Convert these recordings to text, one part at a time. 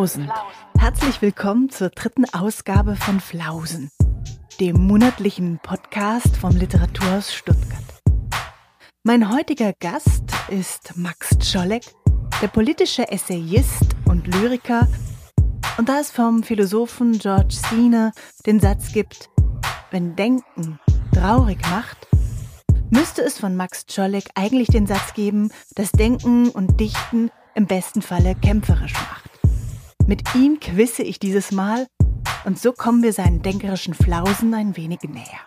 Flausen. Herzlich willkommen zur dritten Ausgabe von Flausen, dem monatlichen Podcast vom Literaturhaus Stuttgart. Mein heutiger Gast ist Max Czolek, der politische Essayist und Lyriker. Und da es vom Philosophen George Sina den Satz gibt, wenn Denken traurig macht, müsste es von Max Czolek eigentlich den Satz geben, dass Denken und Dichten im besten Falle kämpferisch macht. Mit ihm quisse ich dieses Mal und so kommen wir seinen denkerischen Flausen ein wenig näher.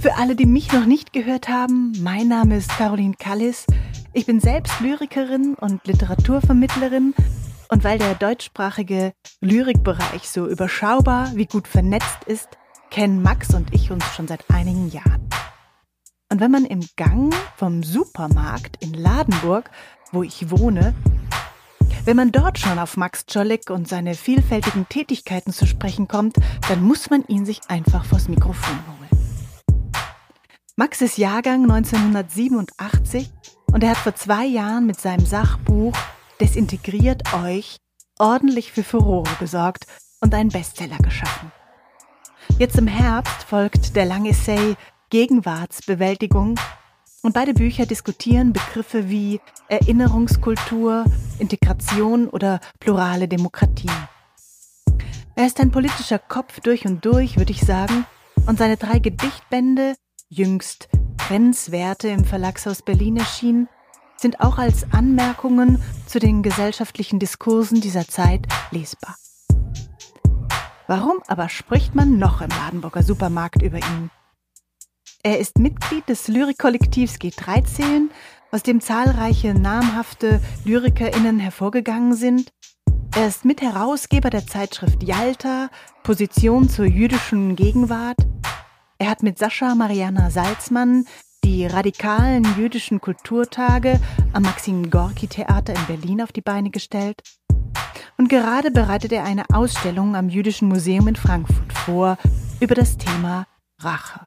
Für alle, die mich noch nicht gehört haben, mein Name ist Caroline Kallis. Ich bin selbst Lyrikerin und Literaturvermittlerin und weil der deutschsprachige Lyrikbereich so überschaubar wie gut vernetzt ist, kennen Max und ich uns schon seit einigen Jahren. Und wenn man im Gang vom Supermarkt in Ladenburg, wo ich wohne, wenn man dort schon auf Max Czolek und seine vielfältigen Tätigkeiten zu sprechen kommt, dann muss man ihn sich einfach vors Mikrofon holen. Max ist Jahrgang 1987 und er hat vor zwei Jahren mit seinem Sachbuch Desintegriert euch ordentlich für Furore gesorgt und einen Bestseller geschaffen. Jetzt im Herbst folgt der lange Essay Gegenwartsbewältigung und beide Bücher diskutieren Begriffe wie Erinnerungskultur, Integration oder plurale Demokratie. Er ist ein politischer Kopf durch und durch, würde ich sagen, und seine drei Gedichtbände, jüngst Grenzwerte im Verlagshaus Berlin erschienen, sind auch als Anmerkungen zu den gesellschaftlichen Diskursen dieser Zeit lesbar. Warum aber spricht man noch im Ladenburger Supermarkt über ihn? Er ist Mitglied des Lyrikkollektivs G13, aus dem zahlreiche namhafte LyrikerInnen hervorgegangen sind. Er ist Mitherausgeber der Zeitschrift Yalta, Position zur jüdischen Gegenwart. Er hat mit Sascha Mariana Salzmann die radikalen jüdischen Kulturtage am Maxim Gorki Theater in Berlin auf die Beine gestellt. Und gerade bereitet er eine Ausstellung am Jüdischen Museum in Frankfurt vor über das Thema Rache.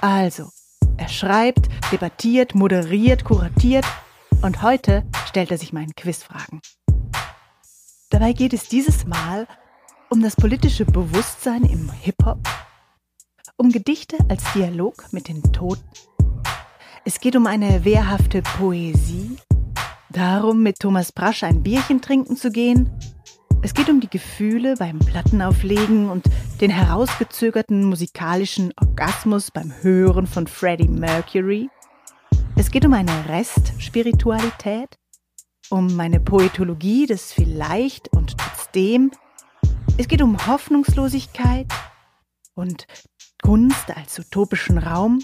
Also, er schreibt, debattiert, moderiert, kuratiert und heute stellt er sich meinen Quizfragen. Dabei geht es dieses Mal um das politische Bewusstsein im Hip-Hop, um Gedichte als Dialog mit den Toten. Es geht um eine wehrhafte Poesie, darum, mit Thomas Brasch ein Bierchen trinken zu gehen es geht um die Gefühle beim Plattenauflegen und den herausgezögerten musikalischen Orgasmus beim Hören von Freddie Mercury. Es geht um eine Restspiritualität, um meine Poetologie des Vielleicht und trotzdem. Es geht um Hoffnungslosigkeit und Kunst als utopischen Raum.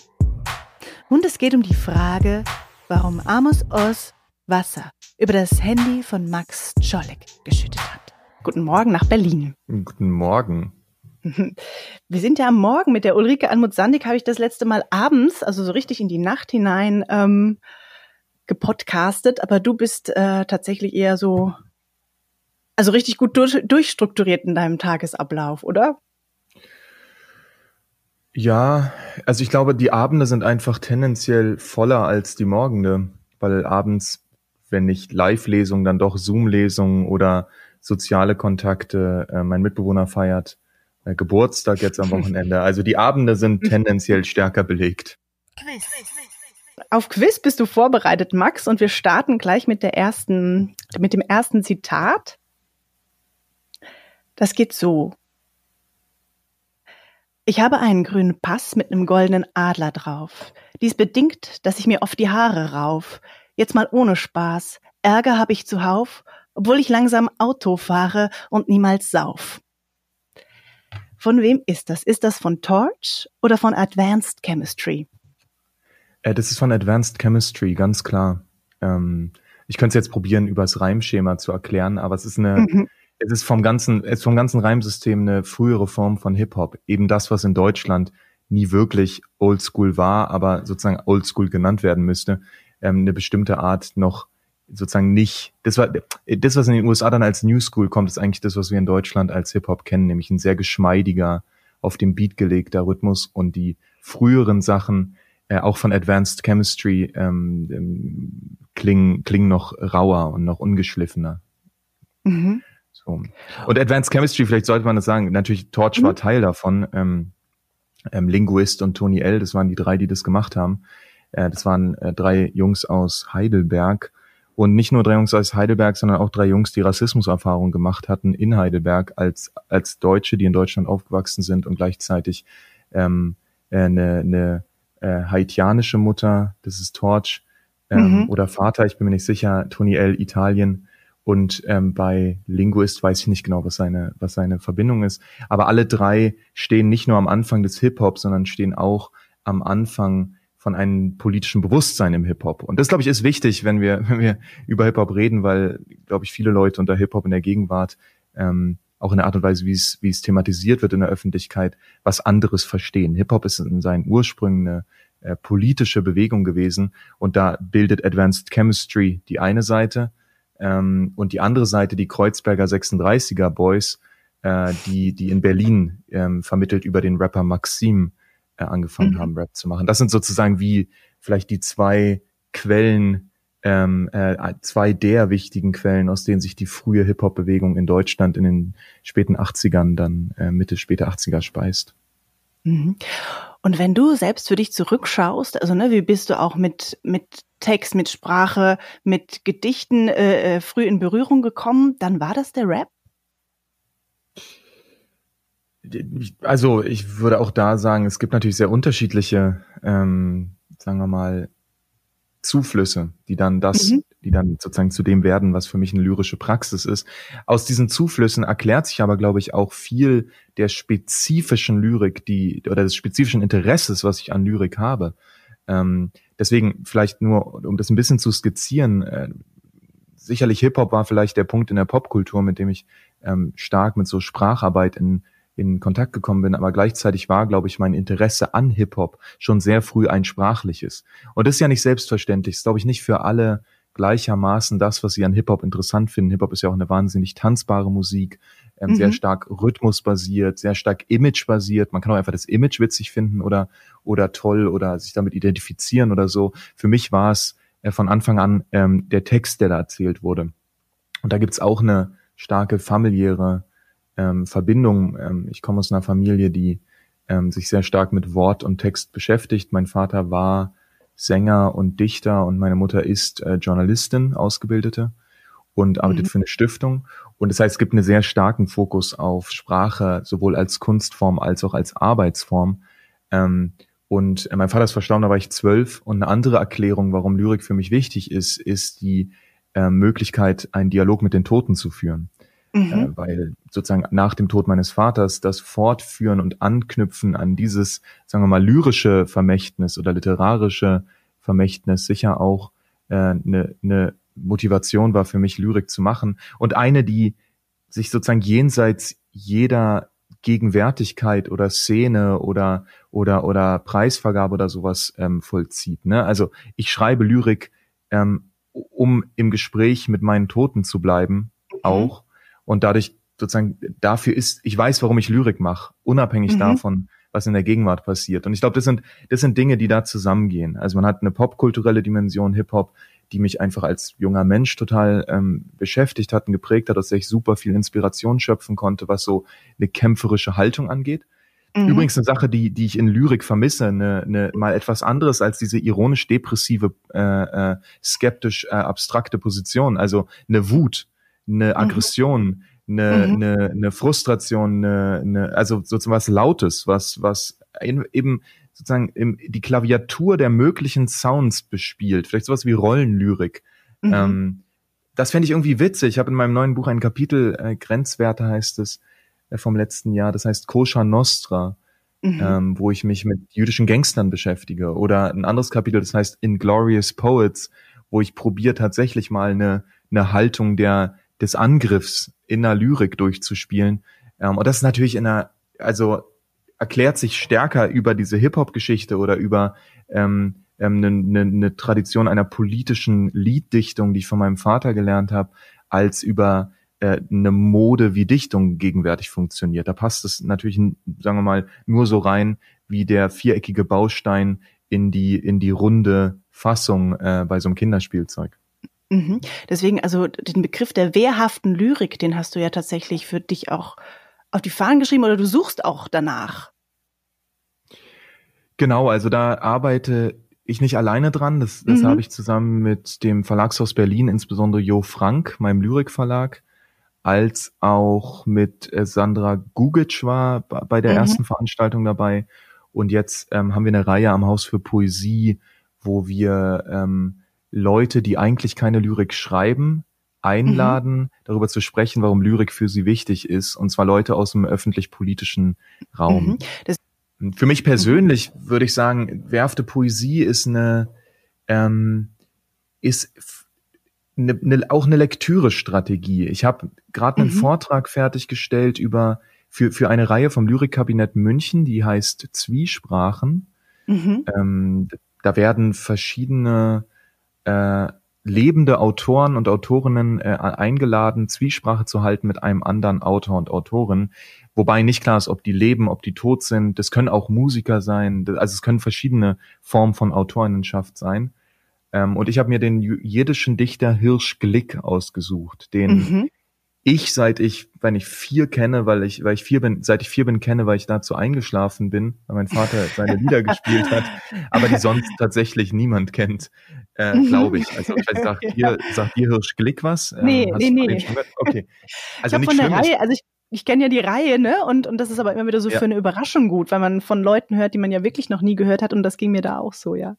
Und es geht um die Frage, warum Amos Oz Wasser über das Handy von Max Czolek geschüttet hat. Guten Morgen nach Berlin. Guten Morgen. Wir sind ja am Morgen mit der Ulrike Anmut-Sandig, habe ich das letzte Mal abends, also so richtig in die Nacht hinein ähm, gepodcastet, aber du bist äh, tatsächlich eher so, also richtig gut durch, durchstrukturiert in deinem Tagesablauf, oder? Ja, also ich glaube, die Abende sind einfach tendenziell voller als die Morgende, weil abends, wenn nicht Live-Lesungen, dann doch Zoom-Lesungen oder soziale Kontakte. Äh, mein Mitbewohner feiert äh, Geburtstag jetzt am Wochenende. Also die Abende sind tendenziell stärker belegt. Quiz. Auf Quiz bist du vorbereitet, Max, und wir starten gleich mit der ersten, mit dem ersten Zitat. Das geht so. Ich habe einen grünen Pass mit einem goldenen Adler drauf. Dies bedingt, dass ich mir oft die Haare rauf. Jetzt mal ohne Spaß. Ärger habe ich zuhauf obwohl ich langsam Auto fahre und niemals sauf. Von wem ist das? Ist das von Torch oder von Advanced Chemistry? Äh, das ist von Advanced Chemistry, ganz klar. Ähm, ich könnte es jetzt probieren, übers Reimschema zu erklären, aber es ist eine, mhm. es ist vom ganzen, es ist vom ganzen Reimsystem eine frühere Form von Hip-Hop. Eben das, was in Deutschland nie wirklich Oldschool war, aber sozusagen Oldschool genannt werden müsste, ähm, eine bestimmte Art noch sozusagen nicht, das war, das, was in den USA dann als New School kommt, ist eigentlich das, was wir in Deutschland als Hip-Hop kennen, nämlich ein sehr geschmeidiger, auf dem Beat gelegter Rhythmus und die früheren Sachen, äh, auch von Advanced Chemistry, ähm, ähm, klingen, klingen noch rauer und noch ungeschliffener. Mhm. So. Und Advanced Chemistry, vielleicht sollte man das sagen, natürlich Torch mhm. war Teil davon. Ähm, ähm, Linguist und Tony L., das waren die drei, die das gemacht haben. Äh, das waren äh, drei Jungs aus Heidelberg. Und nicht nur drei Jungs aus Heidelberg, sondern auch drei Jungs, die Rassismuserfahrung gemacht hatten in Heidelberg als, als Deutsche, die in Deutschland aufgewachsen sind und gleichzeitig ähm, äh, eine, eine äh, haitianische Mutter, das ist Torch, ähm, mhm. oder Vater, ich bin mir nicht sicher, Tony L. Italien. Und ähm, bei Linguist weiß ich nicht genau, was seine, was seine Verbindung ist. Aber alle drei stehen nicht nur am Anfang des Hip-Hop, sondern stehen auch am Anfang von einem politischen Bewusstsein im Hip-Hop. Und das, glaube ich, ist wichtig, wenn wir, wenn wir über Hip-Hop reden, weil, glaube ich, viele Leute unter Hip-Hop in der Gegenwart ähm, auch in der Art und Weise, wie es, wie es thematisiert wird in der Öffentlichkeit, was anderes verstehen. Hip-Hop ist in seinen Ursprüngen eine äh, politische Bewegung gewesen und da bildet Advanced Chemistry die eine Seite ähm, und die andere Seite die Kreuzberger 36er Boys, äh, die, die in Berlin ähm, vermittelt über den Rapper Maxim äh, angefangen mhm. haben, Rap zu machen. Das sind sozusagen wie vielleicht die zwei Quellen, ähm, äh, zwei der wichtigen Quellen, aus denen sich die frühe Hip-Hop-Bewegung in Deutschland in den späten 80ern, dann äh, Mitte, späte 80er speist. Mhm. Und wenn du selbst für dich zurückschaust, also ne, wie bist du auch mit, mit Text, mit Sprache, mit Gedichten äh, äh früh in Berührung gekommen, dann war das der Rap? Also ich würde auch da sagen, es gibt natürlich sehr unterschiedliche, ähm, sagen wir mal, Zuflüsse, die dann das, mhm. die dann sozusagen zu dem werden, was für mich eine lyrische Praxis ist. Aus diesen Zuflüssen erklärt sich aber, glaube ich, auch viel der spezifischen Lyrik, die oder des spezifischen Interesses, was ich an Lyrik habe. Ähm, deswegen vielleicht nur, um das ein bisschen zu skizzieren, äh, sicherlich Hip Hop war vielleicht der Punkt in der Popkultur, mit dem ich ähm, stark mit so Spracharbeit in in Kontakt gekommen bin, aber gleichzeitig war, glaube ich, mein Interesse an Hip-Hop schon sehr früh ein sprachliches. Und das ist ja nicht selbstverständlich. Das ist, glaube ich, nicht für alle gleichermaßen das, was sie an Hip-Hop interessant finden. Hip-Hop ist ja auch eine wahnsinnig tanzbare Musik, ähm, mhm. sehr stark rhythmusbasiert, sehr stark imagebasiert. Man kann auch einfach das Image witzig finden oder, oder toll oder sich damit identifizieren oder so. Für mich war es äh, von Anfang an ähm, der Text, der da erzählt wurde. Und da gibt's auch eine starke familiäre ähm, Verbindung. Ähm, ich komme aus einer Familie, die ähm, sich sehr stark mit Wort und Text beschäftigt. Mein Vater war Sänger und Dichter und meine Mutter ist äh, Journalistin, Ausgebildete und arbeitet mhm. für eine Stiftung. Und das heißt, es gibt einen sehr starken Fokus auf Sprache, sowohl als Kunstform als auch als Arbeitsform. Ähm, und äh, mein Vater ist verstorben, da war ich zwölf. Und eine andere Erklärung, warum Lyrik für mich wichtig ist, ist die äh, Möglichkeit, einen Dialog mit den Toten zu führen. Mhm. Äh, weil sozusagen nach dem Tod meines Vaters das Fortführen und Anknüpfen an dieses, sagen wir mal, lyrische Vermächtnis oder literarische Vermächtnis sicher auch eine äh, ne, ne Motivation war für mich, Lyrik zu machen. Und eine, die sich sozusagen jenseits jeder Gegenwärtigkeit oder Szene oder oder oder Preisvergabe oder sowas ähm, vollzieht. Ne? Also ich schreibe Lyrik, ähm, um im Gespräch mit meinen Toten zu bleiben, mhm. auch und dadurch sozusagen dafür ist, ich weiß, warum ich Lyrik mache, unabhängig mhm. davon, was in der Gegenwart passiert. Und ich glaube, das sind, das sind Dinge, die da zusammengehen. Also man hat eine popkulturelle Dimension, Hip-Hop, die mich einfach als junger Mensch total ähm, beschäftigt hat und geprägt hat, dass ich super viel Inspiration schöpfen konnte, was so eine kämpferische Haltung angeht. Mhm. Übrigens eine Sache, die, die ich in Lyrik vermisse, eine, eine, mal etwas anderes als diese ironisch-depressive, äh, äh, skeptisch äh, abstrakte Position, also eine Wut, eine mhm. Aggression, eine, mhm. eine, eine Frustration, eine, eine, also sozusagen was Lautes, was, was eben sozusagen im, die Klaviatur der möglichen Sounds bespielt. Vielleicht sowas wie Rollenlyrik. Mhm. Ähm, das fände ich irgendwie witzig. Ich habe in meinem neuen Buch ein Kapitel, äh, Grenzwerte heißt es, äh, vom letzten Jahr, das heißt Kosha Nostra, mhm. ähm, wo ich mich mit jüdischen Gangstern beschäftige. Oder ein anderes Kapitel, das heißt Inglorious Poets, wo ich probiere tatsächlich mal eine, eine Haltung der des Angriffs in der Lyrik durchzuspielen. Ähm, und das ist natürlich in einer, also erklärt sich stärker über diese Hip-Hop-Geschichte oder über ähm, ähm, eine, eine, eine Tradition einer politischen Lieddichtung, die ich von meinem Vater gelernt habe, als über äh, eine Mode, wie Dichtung gegenwärtig funktioniert. Da passt es natürlich, sagen wir mal, nur so rein, wie der viereckige Baustein in die in die runde Fassung äh, bei so einem Kinderspielzeug. Mhm. Deswegen, also den Begriff der wehrhaften Lyrik, den hast du ja tatsächlich für dich auch auf die Fahnen geschrieben oder du suchst auch danach. Genau, also da arbeite ich nicht alleine dran. Das, das mhm. habe ich zusammen mit dem Verlagshaus Berlin, insbesondere Jo Frank, meinem Lyrikverlag, als auch mit äh, Sandra Gugic war bei der mhm. ersten Veranstaltung dabei. Und jetzt ähm, haben wir eine Reihe am Haus für Poesie, wo wir ähm, Leute, die eigentlich keine Lyrik schreiben, einladen, mhm. darüber zu sprechen, warum Lyrik für sie wichtig ist. Und zwar Leute aus dem öffentlich-politischen Raum. Mhm. Für mich persönlich würde ich sagen, werfte Poesie ist eine, ähm, ist eine, eine, auch eine Lektüre-Strategie. Ich habe gerade einen mhm. Vortrag fertiggestellt über für, für eine Reihe vom Lyrikkabinett München, die heißt Zwiesprachen. Mhm. Ähm, da werden verschiedene äh, lebende Autoren und Autorinnen äh, eingeladen, Zwiesprache zu halten mit einem anderen Autor und Autorin. Wobei nicht klar ist, ob die leben, ob die tot sind. Das können auch Musiker sein. Also es können verschiedene Formen von Autorinnenschaft sein. Ähm, und ich habe mir den jiddischen Dichter Hirsch Glick ausgesucht, den mhm ich, seit ich, wenn ich vier kenne, weil ich, weil ich vier bin, seit ich vier bin, kenne, weil ich dazu eingeschlafen bin, weil mein Vater seine Lieder gespielt hat, aber die sonst tatsächlich niemand kennt, äh, glaube ich. Also ich weiß, sagt dir, sagt dir Hirsch Glick was? Ähm, nee, nee, nee. Okay. Also ich nicht von der Reihe, also ich, ich kenne ja die Reihe, ne? Und, und das ist aber immer wieder so ja. für eine Überraschung gut, weil man von Leuten hört, die man ja wirklich noch nie gehört hat und das ging mir da auch so, ja.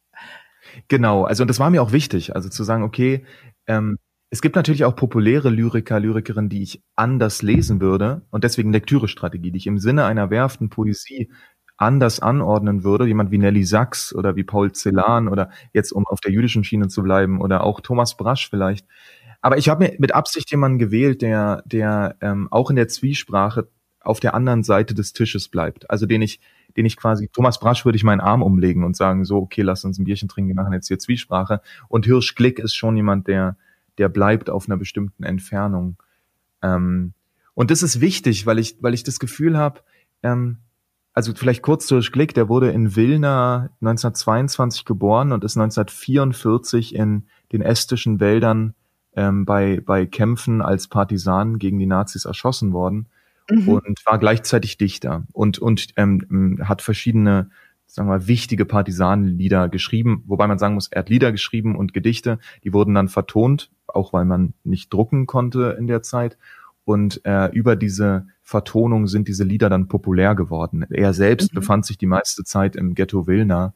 Genau, also und das war mir auch wichtig, also zu sagen, okay, ähm, es gibt natürlich auch populäre Lyriker, Lyrikerinnen, die ich anders lesen würde und deswegen Lektürestrategie, die ich im Sinne einer werften Poesie anders anordnen würde, jemand wie Nelly Sachs oder wie Paul Celan oder jetzt um auf der jüdischen Schiene zu bleiben oder auch Thomas Brasch vielleicht. Aber ich habe mir mit Absicht jemanden gewählt, der, der ähm, auch in der Zwiesprache auf der anderen Seite des Tisches bleibt. Also den ich, den ich quasi, Thomas Brasch würde ich meinen Arm umlegen und sagen, so, okay, lass uns ein Bierchen trinken, wir machen jetzt hier Zwiesprache. Und Hirsch Glick ist schon jemand, der, der bleibt auf einer bestimmten Entfernung. Ähm, und das ist wichtig, weil ich, weil ich das Gefühl habe, ähm, also vielleicht kurz durch Glick, der wurde in Wilna 1922 geboren und ist 1944 in den estischen Wäldern ähm, bei, bei Kämpfen als Partisan gegen die Nazis erschossen worden mhm. und war gleichzeitig Dichter und, und ähm, hat verschiedene sagen wir wichtige Partisanenlieder geschrieben, wobei man sagen muss, er hat Lieder geschrieben und Gedichte, die wurden dann vertont, auch weil man nicht drucken konnte in der Zeit. Und äh, über diese Vertonung sind diese Lieder dann populär geworden. Er selbst mhm. befand sich die meiste Zeit im Ghetto Wilna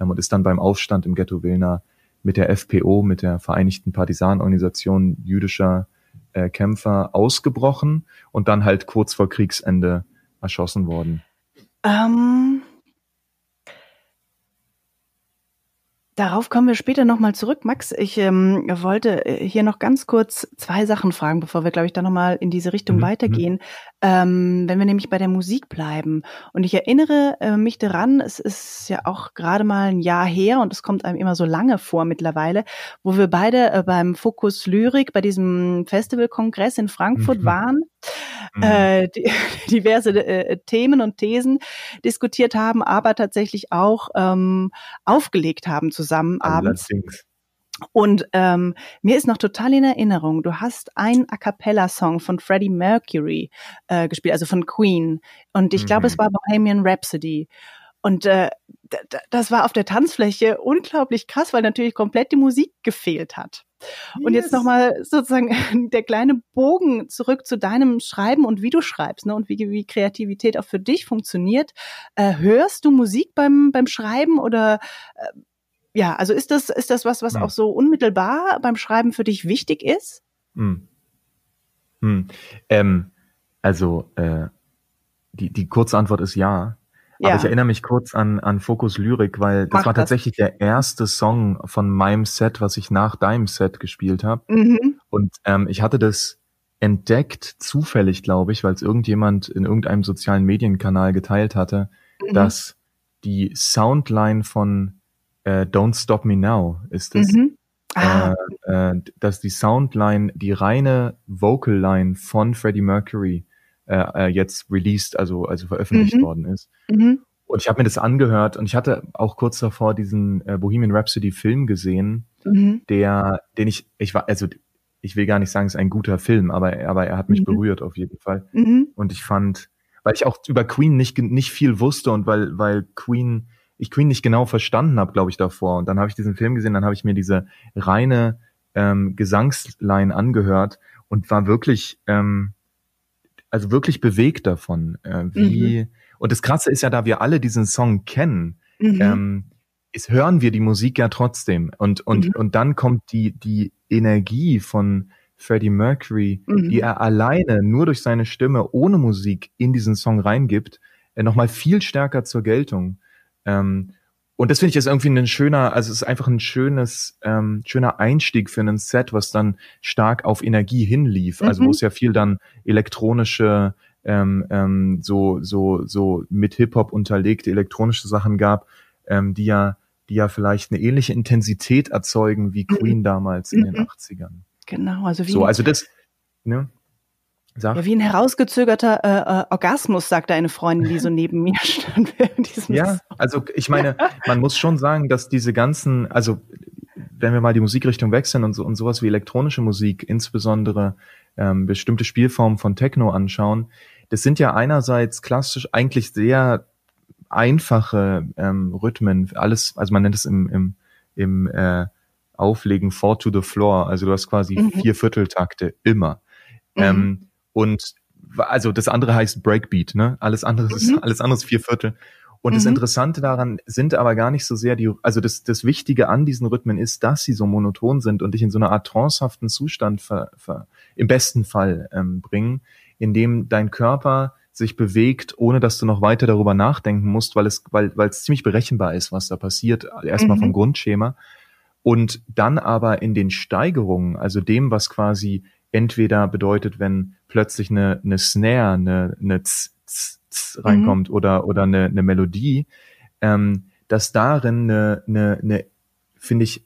ähm, und ist dann beim Aufstand im Ghetto Wilna mit der FPO, mit der Vereinigten Partisanenorganisation jüdischer äh, Kämpfer ausgebrochen und dann halt kurz vor Kriegsende erschossen worden. Ähm, Darauf kommen wir später nochmal zurück. Max, ich ähm, wollte äh, hier noch ganz kurz zwei Sachen fragen, bevor wir, glaube ich, dann nochmal in diese Richtung mhm. weitergehen. Ähm, wenn wir nämlich bei der Musik bleiben. Und ich erinnere äh, mich daran, es ist ja auch gerade mal ein Jahr her und es kommt einem immer so lange vor mittlerweile, wo wir beide äh, beim Fokus Lyrik, bei diesem Festivalkongress in Frankfurt mhm. waren mhm. äh, die, diverse äh, Themen und Thesen diskutiert haben, aber tatsächlich auch ähm, aufgelegt haben zusammen abends. Und ähm, mir ist noch total in Erinnerung, du hast einen A cappella-Song von Freddie Mercury äh, gespielt, also von Queen. Und ich mhm. glaube, es mhm. war Bohemian Rhapsody. Und äh, das war auf der Tanzfläche unglaublich krass, weil natürlich komplett die Musik gefehlt hat. Yes. Und jetzt nochmal sozusagen der kleine Bogen zurück zu deinem Schreiben und wie du schreibst ne, und wie, wie Kreativität auch für dich funktioniert. Äh, hörst du Musik beim, beim Schreiben oder äh, ja, also ist das, ist das was, was ja. auch so unmittelbar beim Schreiben für dich wichtig ist? Hm. Hm. Ähm, also äh, die, die kurze Antwort ist ja. Ja. Aber ich erinnere mich kurz an, an Fokus Lyrik, weil das Mach war tatsächlich das. der erste Song von meinem Set, was ich nach deinem Set gespielt habe. Mhm. Und ähm, ich hatte das entdeckt, zufällig, glaube ich, weil es irgendjemand in irgendeinem sozialen Medienkanal geteilt hatte, mhm. dass die Soundline von äh, Don't Stop Me Now ist es. Mhm. Ah. Äh, äh, dass die Soundline, die reine Vocal Line von Freddie Mercury äh, äh, jetzt released, also, also veröffentlicht mhm. worden ist. Mhm. Und ich habe mir das angehört und ich hatte auch kurz davor diesen äh, Bohemian Rhapsody Film gesehen. mhm. der, den ich, ich war, also ich will gar nicht sagen, es ist ein guter Film, aber, aber er hat mich mhm. berührt auf jeden Fall. Mhm. Und ich fand, weil ich auch über Queen nicht, nicht viel wusste und weil, weil Queen, ich Queen nicht genau verstanden habe, glaube ich, davor. Und dann habe ich diesen Film gesehen, dann habe ich mir diese reine ähm, Gesangsline angehört und war wirklich, ähm, also wirklich bewegt davon, äh, wie, mhm. und das Krasse ist ja, da wir alle diesen Song kennen, mhm. ähm, ist, hören wir die Musik ja trotzdem. Und, und, mhm. und dann kommt die, die Energie von Freddie Mercury, mhm. die er alleine nur durch seine Stimme ohne Musik in diesen Song reingibt, äh, nochmal viel stärker zur Geltung. Ähm, und das finde ich ist irgendwie ein schöner, also es ist einfach ein schönes, ähm, schöner Einstieg für ein Set, was dann stark auf Energie hinlief. Mhm. Also wo mhm. es ja viel dann elektronische, ähm, ähm, so, so, so mit Hip-Hop unterlegte elektronische Sachen gab, ähm, die ja, die ja vielleicht eine ähnliche Intensität erzeugen wie mhm. Queen mhm. damals in den 80ern. Mhm. Genau, also wie. So, also das, ne? Sag. Ja, wie ein herausgezögerter äh, äh, Orgasmus, sagte eine Freundin, die so neben mir stand diesem Ja, also ich meine, man muss schon sagen, dass diese ganzen, also wenn wir mal die Musikrichtung wechseln und so und sowas wie elektronische Musik, insbesondere ähm, bestimmte Spielformen von Techno anschauen, das sind ja einerseits klassisch eigentlich sehr einfache ähm, Rhythmen, alles, also man nennt es im, im, im äh, Auflegen four to the floor, also du hast quasi mhm. vier Vierteltakte immer. Mhm. Ähm, und also das andere heißt Breakbeat, ne? Alles andere ist mhm. alles andere ist vier Viertel. Und das mhm. Interessante daran sind aber gar nicht so sehr die, also das, das Wichtige an diesen Rhythmen ist, dass sie so monoton sind und dich in so eine Art trancehaften Zustand ver, ver, im besten Fall ähm, bringen, in dem dein Körper sich bewegt, ohne dass du noch weiter darüber nachdenken musst, weil es, weil, weil es ziemlich berechenbar ist, was da passiert, erstmal mhm. vom Grundschema. Und dann aber in den Steigerungen, also dem, was quasi entweder bedeutet, wenn plötzlich eine, eine Snare, eine, eine z, z, z reinkommt mhm. oder, oder eine, eine Melodie, ähm, dass darin eine, eine, eine finde ich,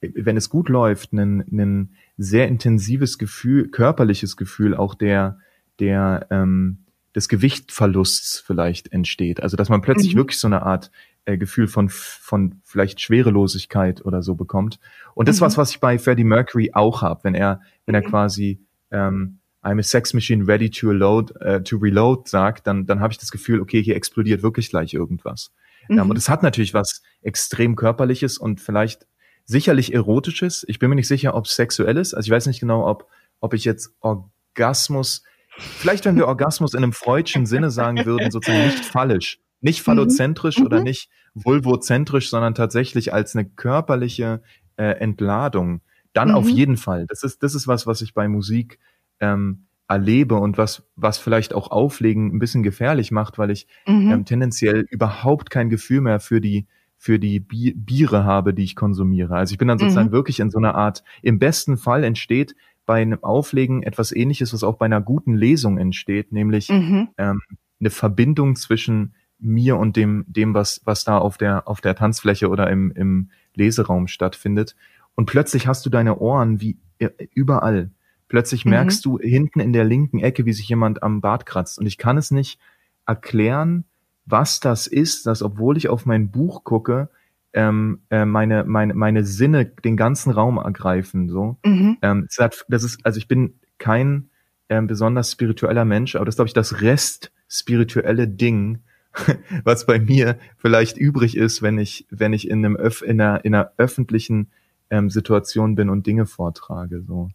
wenn es gut läuft, ein, ein sehr intensives Gefühl, körperliches Gefühl auch der, der, ähm, des Gewichtverlusts vielleicht entsteht. Also dass man plötzlich mhm. wirklich so eine Art äh, Gefühl von, von vielleicht Schwerelosigkeit oder so bekommt. Und das mhm. was, was ich bei Freddie Mercury auch habe, wenn er, wenn er mhm. quasi ähm, I'm a sex machine ready to reload, äh, to reload sagt, dann, dann habe ich das Gefühl, okay, hier explodiert wirklich gleich irgendwas. Mhm. Ähm, und es hat natürlich was extrem körperliches und vielleicht sicherlich erotisches. Ich bin mir nicht sicher, ob es sexuell ist. Also ich weiß nicht genau, ob, ob ich jetzt Orgasmus, vielleicht wenn wir Orgasmus in einem freudschen Sinne sagen würden, sozusagen nicht fallisch, nicht mhm. phallozentrisch mhm. oder nicht vulvozentrisch, sondern tatsächlich als eine körperliche äh, Entladung. Dann mhm. auf jeden Fall. Das ist, das ist was, was ich bei Musik ähm, erlebe und was, was vielleicht auch Auflegen ein bisschen gefährlich macht, weil ich mhm. ähm, tendenziell überhaupt kein Gefühl mehr für die, für die Bi Biere habe, die ich konsumiere. Also ich bin dann sozusagen mhm. wirklich in so einer Art, im besten Fall entsteht bei einem Auflegen etwas ähnliches, was auch bei einer guten Lesung entsteht, nämlich mhm. ähm, eine Verbindung zwischen mir und dem, dem, was, was da auf der, auf der Tanzfläche oder im, im Leseraum stattfindet. Und plötzlich hast du deine Ohren wie äh, überall. Plötzlich mhm. merkst du hinten in der linken Ecke, wie sich jemand am Bart kratzt. Und ich kann es nicht erklären, was das ist, dass obwohl ich auf mein Buch gucke, ähm, äh, meine, meine, meine Sinne den ganzen Raum ergreifen. So. Mhm. Ähm, das ist, also ich bin kein ähm, besonders spiritueller Mensch, aber das ist, glaube ich, das Rest spirituelle Ding, was bei mir vielleicht übrig ist, wenn ich, wenn ich in einem Öf in einer, in einer öffentlichen ähm, Situation bin und Dinge vortrage. So.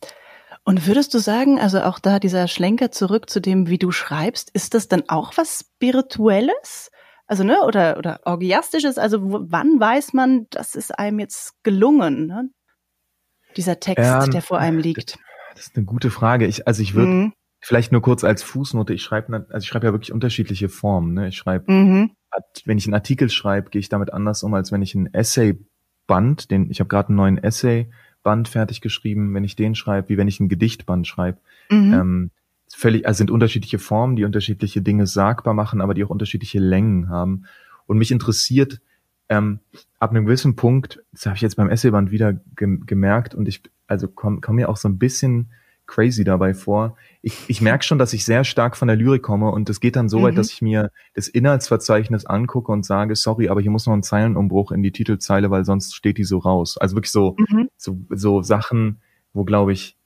Und würdest du sagen, also auch da dieser Schlenker zurück zu dem, wie du schreibst, ist das dann auch was Spirituelles? Also, ne, oder, oder Orgiastisches? Also, wann weiß man, das ist einem jetzt gelungen, ne? Dieser Text, ähm, der vor einem liegt. Das ist eine gute Frage. Ich, also ich würde, mhm. Vielleicht nur kurz als Fußnote, ich schreibe, also ich schreibe ja wirklich unterschiedliche Formen. Ne? Ich schreibe, mhm. wenn ich einen Artikel schreibe, gehe ich damit anders um, als wenn ich einen Essay-Band, den, ich habe gerade einen neuen Essay-Band fertig geschrieben, wenn ich den schreibe, wie wenn ich ein Gedichtband schreibe. Mhm. Ähm, völlig, also sind unterschiedliche Formen, die unterschiedliche Dinge sagbar machen, aber die auch unterschiedliche Längen haben. Und mich interessiert, ähm, ab einem gewissen Punkt, das habe ich jetzt beim Essayband wieder ge gemerkt und ich, also komme komm mir auch so ein bisschen crazy dabei vor. Ich, ich merke schon, dass ich sehr stark von der Lyrik komme und es geht dann so weit, mhm. dass ich mir das Inhaltsverzeichnis angucke und sage, sorry, aber hier muss noch ein Zeilenumbruch in die Titelzeile, weil sonst steht die so raus. Also wirklich so, mhm. so, so Sachen, wo glaube ich,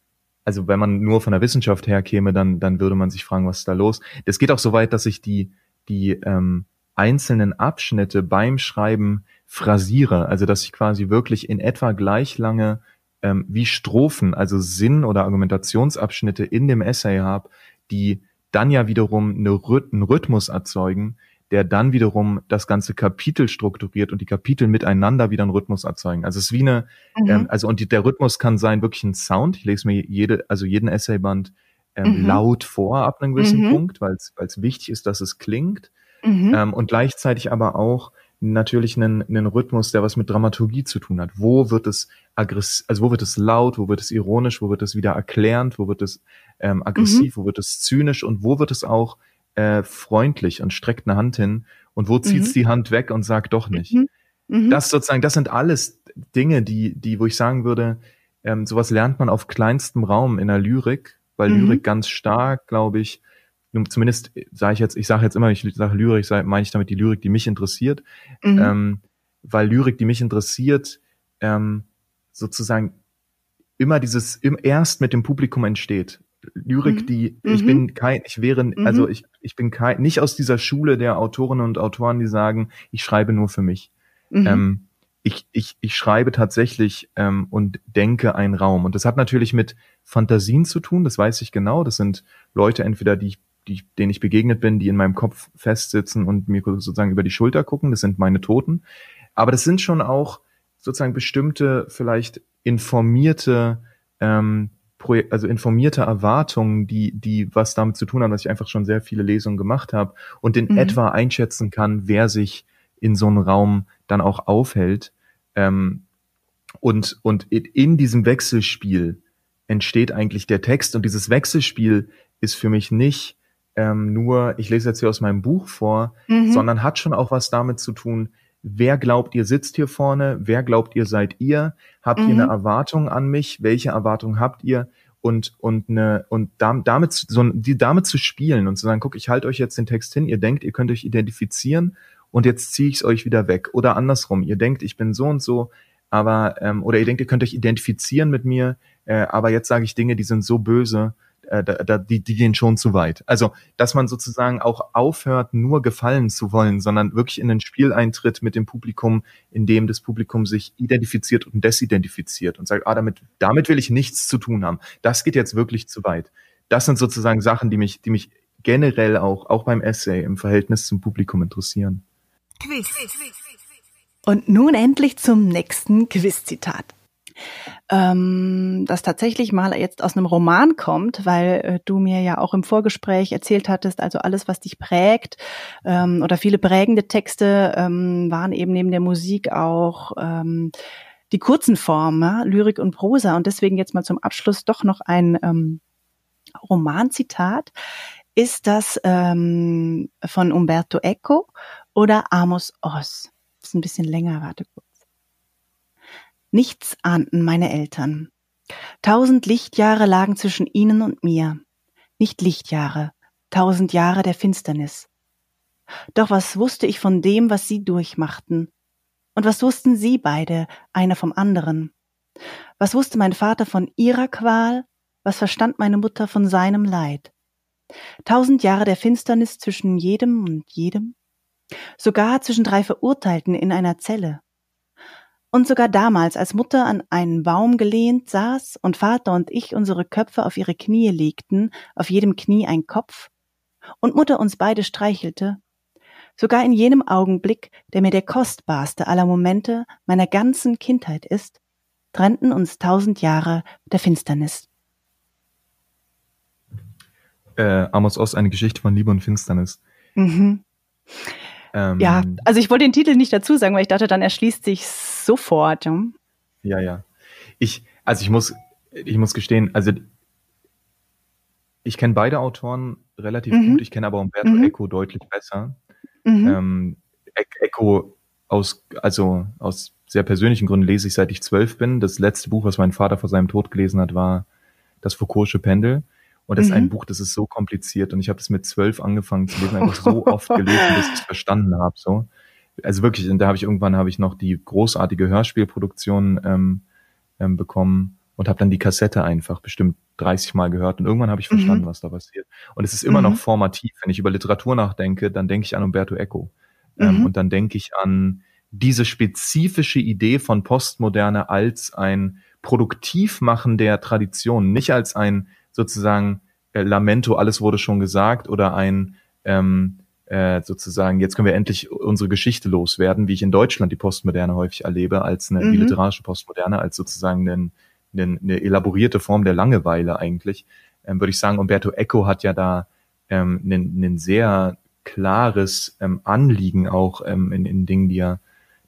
also wenn man nur von der Wissenschaft herkäme, dann, dann würde man sich fragen, was ist da los? Das geht auch so weit, dass ich die, die ähm, einzelnen Abschnitte beim Schreiben phrasiere, also dass ich quasi wirklich in etwa gleich lange ähm, wie Strophen, also Sinn- oder Argumentationsabschnitte in dem Essay habe, die dann ja wiederum eine, einen Rhythmus erzeugen, der dann wiederum das ganze Kapitel strukturiert und die Kapitel miteinander wieder einen Rhythmus erzeugen. Also es ist wie eine, mhm. ähm, also und die, der Rhythmus kann sein wirklich ein Sound. Ich lese mir jede, also jeden Essayband ähm, mhm. laut vor ab einem gewissen mhm. Punkt, weil es wichtig ist, dass es klingt. Mhm. Ähm, und gleichzeitig aber auch natürlich einen, einen Rhythmus, der was mit Dramaturgie zu tun hat. Wo wird es aggressiv, also wo wird es laut, wo wird es ironisch, wo wird es wieder erklärend, wo wird es ähm, aggressiv, mhm. wo wird es zynisch und wo wird es auch äh, freundlich und streckt eine Hand hin und wo zieht's mhm. die Hand weg und sagt doch nicht. Mhm. mhm. Das sozusagen, das sind alles Dinge, die, die, wo ich sagen würde, ähm, sowas lernt man auf kleinstem Raum in der Lyrik, weil mhm. Lyrik ganz stark, glaube ich, zumindest sage ich jetzt, ich sage jetzt immer, ich sage Lyrik, meine ich damit die Lyrik, die mich interessiert, mhm. ähm, weil Lyrik, die mich interessiert, ähm, sozusagen immer dieses im erst mit dem Publikum entsteht. Lyrik, mhm. die mhm. ich bin kein, ich wäre, mhm. also ich ich bin kein nicht aus dieser Schule der Autorinnen und Autoren, die sagen, ich schreibe nur für mich. Mhm. Ähm, ich, ich, ich schreibe tatsächlich ähm, und denke einen Raum. Und das hat natürlich mit Fantasien zu tun, das weiß ich genau. Das sind Leute entweder, die ich die, denen ich begegnet bin, die in meinem Kopf festsitzen und mir sozusagen über die Schulter gucken. Das sind meine Toten. Aber das sind schon auch sozusagen bestimmte, vielleicht informierte, ähm, also informierte Erwartungen, die, die was damit zu tun haben, dass ich einfach schon sehr viele Lesungen gemacht habe und in mhm. etwa einschätzen kann, wer sich in so einem Raum dann auch aufhält. Ähm, und, und in diesem Wechselspiel entsteht eigentlich der Text und dieses Wechselspiel ist für mich nicht ähm, nur, ich lese jetzt hier aus meinem Buch vor, mhm. sondern hat schon auch was damit zu tun, wer glaubt, ihr sitzt hier vorne, wer glaubt, ihr seid ihr, habt mhm. ihr eine Erwartung an mich, welche Erwartung habt ihr und und eine und damit so die damit zu spielen und zu sagen, guck, ich halte euch jetzt den Text hin, ihr denkt, ihr könnt euch identifizieren und jetzt ziehe ich es euch wieder weg oder andersrum, ihr denkt, ich bin so und so, aber ähm, oder ihr denkt, ihr könnt euch identifizieren mit mir, äh, aber jetzt sage ich Dinge, die sind so böse, äh, da, da, die, die gehen schon zu weit. Also, dass man sozusagen auch aufhört, nur gefallen zu wollen, sondern wirklich in ein Spiel eintritt mit dem Publikum, in dem das Publikum sich identifiziert und desidentifiziert und sagt, ah, damit, damit will ich nichts zu tun haben. Das geht jetzt wirklich zu weit. Das sind sozusagen Sachen, die mich, die mich generell auch, auch beim Essay im Verhältnis zum Publikum interessieren. Quiz. Und nun endlich zum nächsten Quiz-Zitat ähm, das tatsächlich mal jetzt aus einem Roman kommt, weil äh, du mir ja auch im Vorgespräch erzählt hattest, also alles, was dich prägt ähm, oder viele prägende Texte ähm, waren eben neben der Musik auch ähm, die kurzen Formen, ja? Lyrik und Prosa. Und deswegen jetzt mal zum Abschluss doch noch ein ähm, Romanzitat. Ist das ähm, von Umberto Eco oder Amos Oz? Das ist ein bisschen länger, warte kurz. Nichts ahnten meine Eltern. Tausend Lichtjahre lagen zwischen ihnen und mir. Nicht Lichtjahre, tausend Jahre der Finsternis. Doch was wusste ich von dem, was sie durchmachten? Und was wussten sie beide, einer vom anderen? Was wusste mein Vater von ihrer Qual? Was verstand meine Mutter von seinem Leid? Tausend Jahre der Finsternis zwischen jedem und jedem? Sogar zwischen drei Verurteilten in einer Zelle. Und sogar damals, als Mutter an einen Baum gelehnt saß und Vater und ich unsere Köpfe auf ihre Knie legten, auf jedem Knie ein Kopf, und Mutter uns beide streichelte, sogar in jenem Augenblick, der mir der kostbarste aller Momente meiner ganzen Kindheit ist, trennten uns tausend Jahre der Finsternis. Äh, Amos Oz, eine Geschichte von Liebe und Finsternis. Mhm. Ähm, ja, also ich wollte den Titel nicht dazu sagen, weil ich dachte, dann erschließt sich sofort. Ja, ja. ja. Ich, also ich muss, ich muss gestehen, also ich kenne beide Autoren relativ mhm. gut, ich kenne aber Umberto mhm. Eco deutlich besser. Mhm. Ähm, Eco aus, also aus sehr persönlichen Gründen lese ich, seit ich zwölf bin. Das letzte Buch, was mein Vater vor seinem Tod gelesen hat, war das Foucault'sche Pendel. Und das mhm. ist ein mhm. Buch, das ist so kompliziert. Und ich habe das mit zwölf angefangen zu lesen, einfach so oft gelesen, bis ich es verstanden habe. So. Also wirklich, und da habe ich irgendwann habe ich noch die großartige Hörspielproduktion ähm, ähm, bekommen und habe dann die Kassette einfach bestimmt 30 Mal gehört und irgendwann habe ich verstanden, mhm. was da passiert. Und es ist immer mhm. noch formativ. Wenn ich über Literatur nachdenke, dann denke ich an Umberto Eco. Ähm, mhm. und dann denke ich an diese spezifische Idee von Postmoderne als ein Produktivmachen der Tradition, nicht als ein sozusagen äh, Lamento, alles wurde schon gesagt oder ein ähm, äh, sozusagen, jetzt können wir endlich unsere Geschichte loswerden, wie ich in Deutschland die Postmoderne häufig erlebe, als eine, mhm. die literarische Postmoderne, als sozusagen einen, einen, eine elaborierte Form der Langeweile eigentlich, ähm, würde ich sagen, Umberto Eco hat ja da ähm, ein, sehr klares ähm, Anliegen auch ähm, in, in Dingen, die er,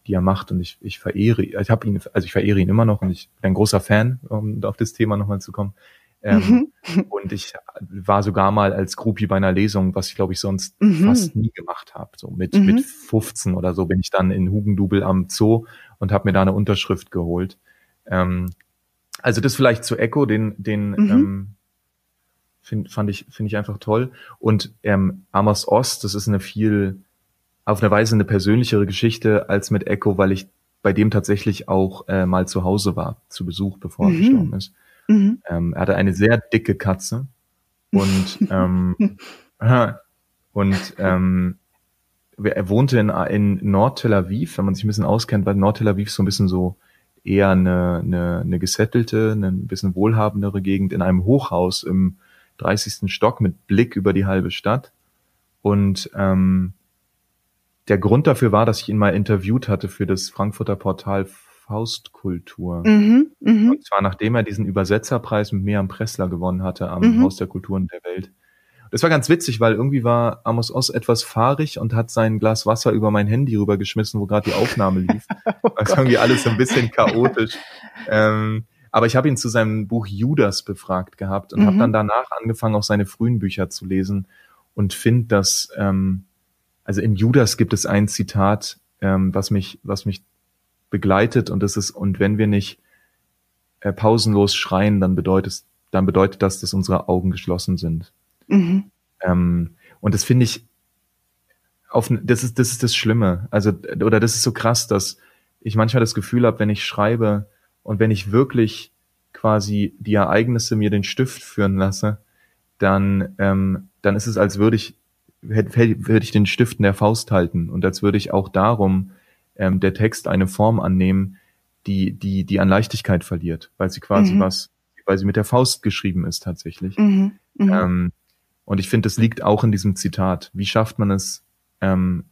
die er macht. Und ich, ich verehre, ich habe ihn, also ich verehre ihn immer noch und ich bin ein großer Fan, um auf das Thema nochmal zu kommen. Ähm, mhm. Und ich war sogar mal als Groupie bei einer Lesung, was ich glaube ich sonst mhm. fast nie gemacht habe. So mit, mhm. mit 15 oder so bin ich dann in Hugendubel am Zoo und habe mir da eine Unterschrift geholt. Ähm, also das vielleicht zu Echo, den, den ähm, find, fand ich, finde ich einfach toll. Und ähm, Amos Ost, das ist eine viel, auf eine Weise eine persönlichere Geschichte als mit Echo, weil ich bei dem tatsächlich auch äh, mal zu Hause war, zu Besuch, bevor er gestorben ist. Mhm. Ähm, er hatte eine sehr dicke Katze und ähm, und ähm, er wohnte in, in Nord-Tel Aviv, wenn man sich ein bisschen auskennt, weil Nord-Tel Aviv so ein bisschen so eher eine, eine, eine gesettelte, eine ein bisschen wohlhabendere Gegend in einem Hochhaus im 30. Stock mit Blick über die halbe Stadt. Und ähm, der Grund dafür war, dass ich ihn mal interviewt hatte für das Frankfurter Portal Faustkultur. Mhm, mh. Und zwar nachdem er diesen Übersetzerpreis mit Miriam Pressler gewonnen hatte am mhm. Haus der Kulturen der Welt. Das war ganz witzig, weil irgendwie war Amos Oz etwas fahrig und hat sein Glas Wasser über mein Handy rübergeschmissen, wo gerade die Aufnahme lief. oh das war irgendwie alles so ein bisschen chaotisch. ähm, aber ich habe ihn zu seinem Buch Judas befragt gehabt und mhm. habe dann danach angefangen, auch seine frühen Bücher zu lesen und finde, dass ähm, also in Judas gibt es ein Zitat, ähm, was mich was mich begleitet und das ist und wenn wir nicht äh, pausenlos schreien, dann bedeutet dann bedeutet das, dass unsere Augen geschlossen sind. Mhm. Ähm, und das finde ich auf das ist das ist das Schlimme. Also oder das ist so krass, dass ich manchmal das Gefühl habe, wenn ich schreibe, und wenn ich wirklich quasi die Ereignisse mir den Stift führen lasse, dann, ähm, dann ist es, als würde ich, hätte, hätte ich den Stift in der Faust halten und als würde ich auch darum ähm, der Text eine Form annehmen, die, die, die an Leichtigkeit verliert, weil sie quasi mhm. was, weil sie mit der Faust geschrieben ist tatsächlich. Mhm. Mhm. Ähm, und ich finde, das liegt auch in diesem Zitat. Wie schafft man es, ähm,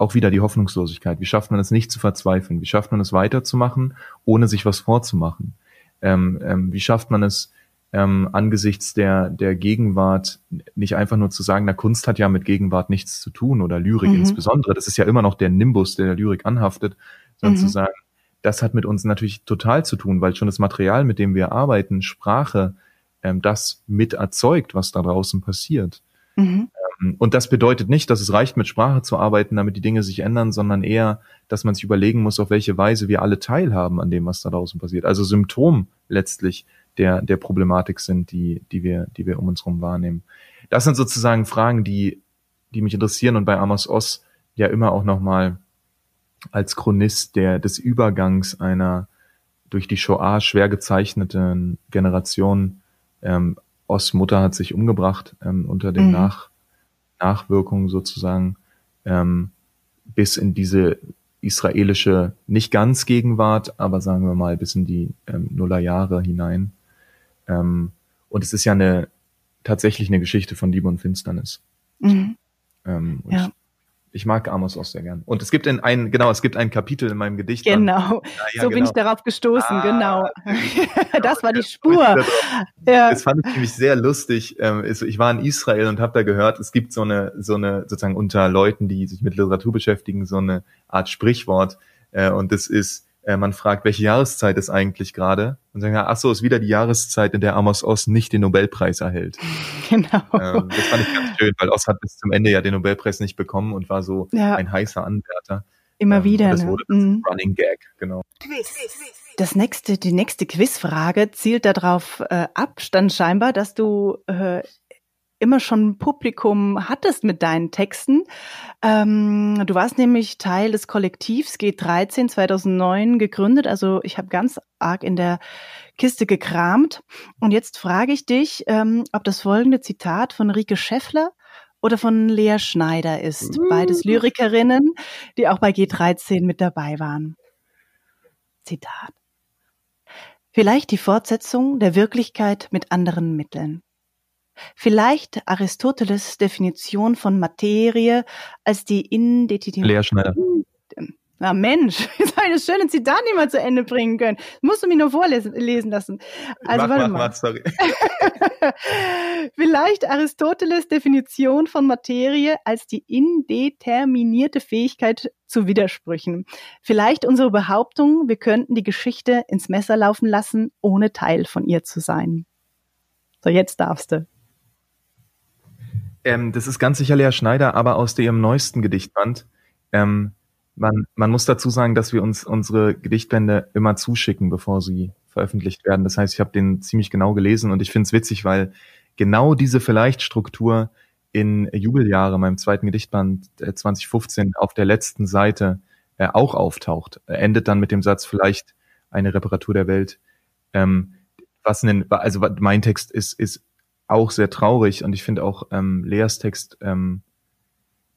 auch wieder die Hoffnungslosigkeit. Wie schafft man es nicht zu verzweifeln? Wie schafft man es weiterzumachen, ohne sich was vorzumachen? Ähm, ähm, wie schafft man es ähm, angesichts der, der Gegenwart nicht einfach nur zu sagen, na Kunst hat ja mit Gegenwart nichts zu tun oder Lyrik mhm. insbesondere. Das ist ja immer noch der Nimbus, der der Lyrik anhaftet, sondern mhm. zu sagen, das hat mit uns natürlich total zu tun, weil schon das Material, mit dem wir arbeiten, Sprache, ähm, das mit erzeugt, was da draußen passiert. Mhm. Ähm, und das bedeutet nicht, dass es reicht, mit Sprache zu arbeiten, damit die Dinge sich ändern, sondern eher, dass man sich überlegen muss, auf welche Weise wir alle teilhaben an dem, was da draußen passiert. Also Symptom letztlich der, der Problematik sind, die, die wir, die wir um uns herum wahrnehmen. Das sind sozusagen Fragen, die, die mich interessieren und bei Amos Oz ja immer auch nochmal als Chronist der, des Übergangs einer durch die Shoah schwer gezeichneten Generation ähm, Oss Mutter hat sich umgebracht ähm, unter den mhm. Nach Nachwirkungen sozusagen ähm, bis in diese israelische, nicht ganz Gegenwart, aber sagen wir mal bis in die ähm, Nullerjahre hinein. Ähm, und es ist ja eine tatsächlich eine Geschichte von Liebe und Finsternis. Mhm. Ähm, ja ich mag Amos auch sehr gern. Und es gibt in ein, genau, es gibt ein Kapitel in meinem Gedicht. Genau, ja, ja, so genau. bin ich darauf gestoßen, ah, genau. das war die Spur. Ja. Das fand ich nämlich sehr lustig. Ähm, ich war in Israel und habe da gehört, es gibt so eine, so eine, sozusagen unter Leuten, die sich mit Literatur beschäftigen, so eine Art Sprichwort. Äh, und das ist, äh, man fragt, welche Jahreszeit ist eigentlich gerade? Und sagen, ach so, ist wieder die Jahreszeit, in der Amos Oz nicht den Nobelpreis erhält. Genau. Ähm, das fand ich ganz schön, weil Oz hat bis zum Ende ja den Nobelpreis nicht bekommen und war so ja. ein heißer Anwärter. Immer ähm, wieder. Das ne? wurde das mhm. Running Gag, genau. Das nächste, die nächste Quizfrage zielt darauf äh, ab, stand scheinbar, dass du äh, immer schon Publikum hattest mit deinen Texten. Ähm, du warst nämlich Teil des Kollektivs G13 2009 gegründet. Also ich habe ganz arg in der Kiste gekramt. Und jetzt frage ich dich, ähm, ob das folgende Zitat von Rike Scheffler oder von Lea Schneider ist. Uh. Beides Lyrikerinnen, die auch bei G13 mit dabei waren. Zitat. Vielleicht die Fortsetzung der Wirklichkeit mit anderen Mitteln. Vielleicht Aristoteles Definition von Materie als die Indeterminate. Lea Schneider. Na Mensch, jetzt habe ich das schöne Zitat nicht mal zu Ende bringen können. Das musst du mich nur vorlesen lesen lassen. Also, mach, warte mach, mal. Mach, sorry. Vielleicht Aristoteles Definition von Materie als die indeterminierte Fähigkeit zu Widersprüchen. Vielleicht unsere Behauptung, wir könnten die Geschichte ins Messer laufen lassen, ohne Teil von ihr zu sein. So, jetzt darfst du. Ähm, das ist ganz sicher Lea Schneider, aber aus ihrem neuesten Gedichtband. Ähm, man, man muss dazu sagen, dass wir uns unsere Gedichtbände immer zuschicken, bevor sie veröffentlicht werden. Das heißt, ich habe den ziemlich genau gelesen und ich finde es witzig, weil genau diese Vielleicht-Struktur in Jubeljahre, meinem zweiten Gedichtband äh, 2015, auf der letzten Seite äh, auch auftaucht. Er endet dann mit dem Satz vielleicht eine Reparatur der Welt. Ähm, was denn, also mein Text ist, ist auch sehr traurig und ich finde auch ähm, Leas Text ähm,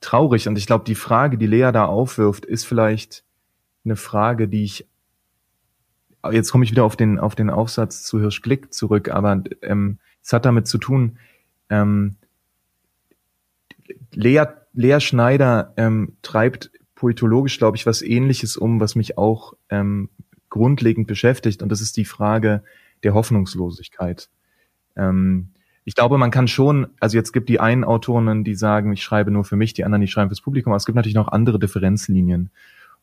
traurig und ich glaube, die Frage, die Lea da aufwirft, ist vielleicht eine Frage, die ich jetzt komme ich wieder auf den auf den Aufsatz zu Hirschglick zurück, aber ähm, es hat damit zu tun, ähm, Lea, Lea Schneider ähm, treibt poetologisch, glaube ich, was Ähnliches um, was mich auch ähm, grundlegend beschäftigt, und das ist die Frage der Hoffnungslosigkeit. Ähm, ich glaube, man kann schon, also jetzt gibt die einen Autoren, die sagen, ich schreibe nur für mich, die anderen, die schreiben fürs Publikum, aber es gibt natürlich noch andere Differenzlinien.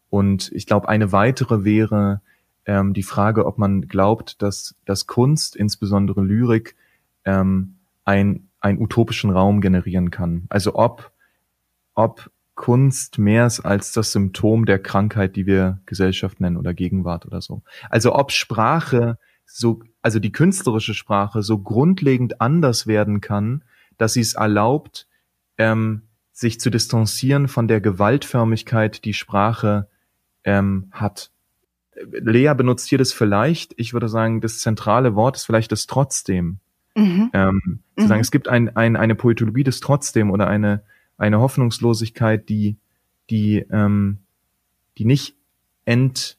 Und ich glaube, eine weitere wäre ähm, die Frage, ob man glaubt, dass, dass Kunst, insbesondere Lyrik, ähm, ein, einen utopischen Raum generieren kann. Also ob, ob Kunst mehr ist als das Symptom der Krankheit, die wir Gesellschaft nennen oder Gegenwart oder so. Also ob Sprache so, also die künstlerische Sprache so grundlegend anders werden kann, dass sie es erlaubt, ähm, sich zu distanzieren von der Gewaltförmigkeit, die Sprache ähm, hat. Lea benutzt hier das vielleicht, ich würde sagen, das zentrale Wort ist vielleicht das trotzdem. Mhm. Ähm, zu mhm. sagen, es gibt ein, ein, eine Poetologie des trotzdem oder eine, eine Hoffnungslosigkeit, die, die, ähm, die nicht ent,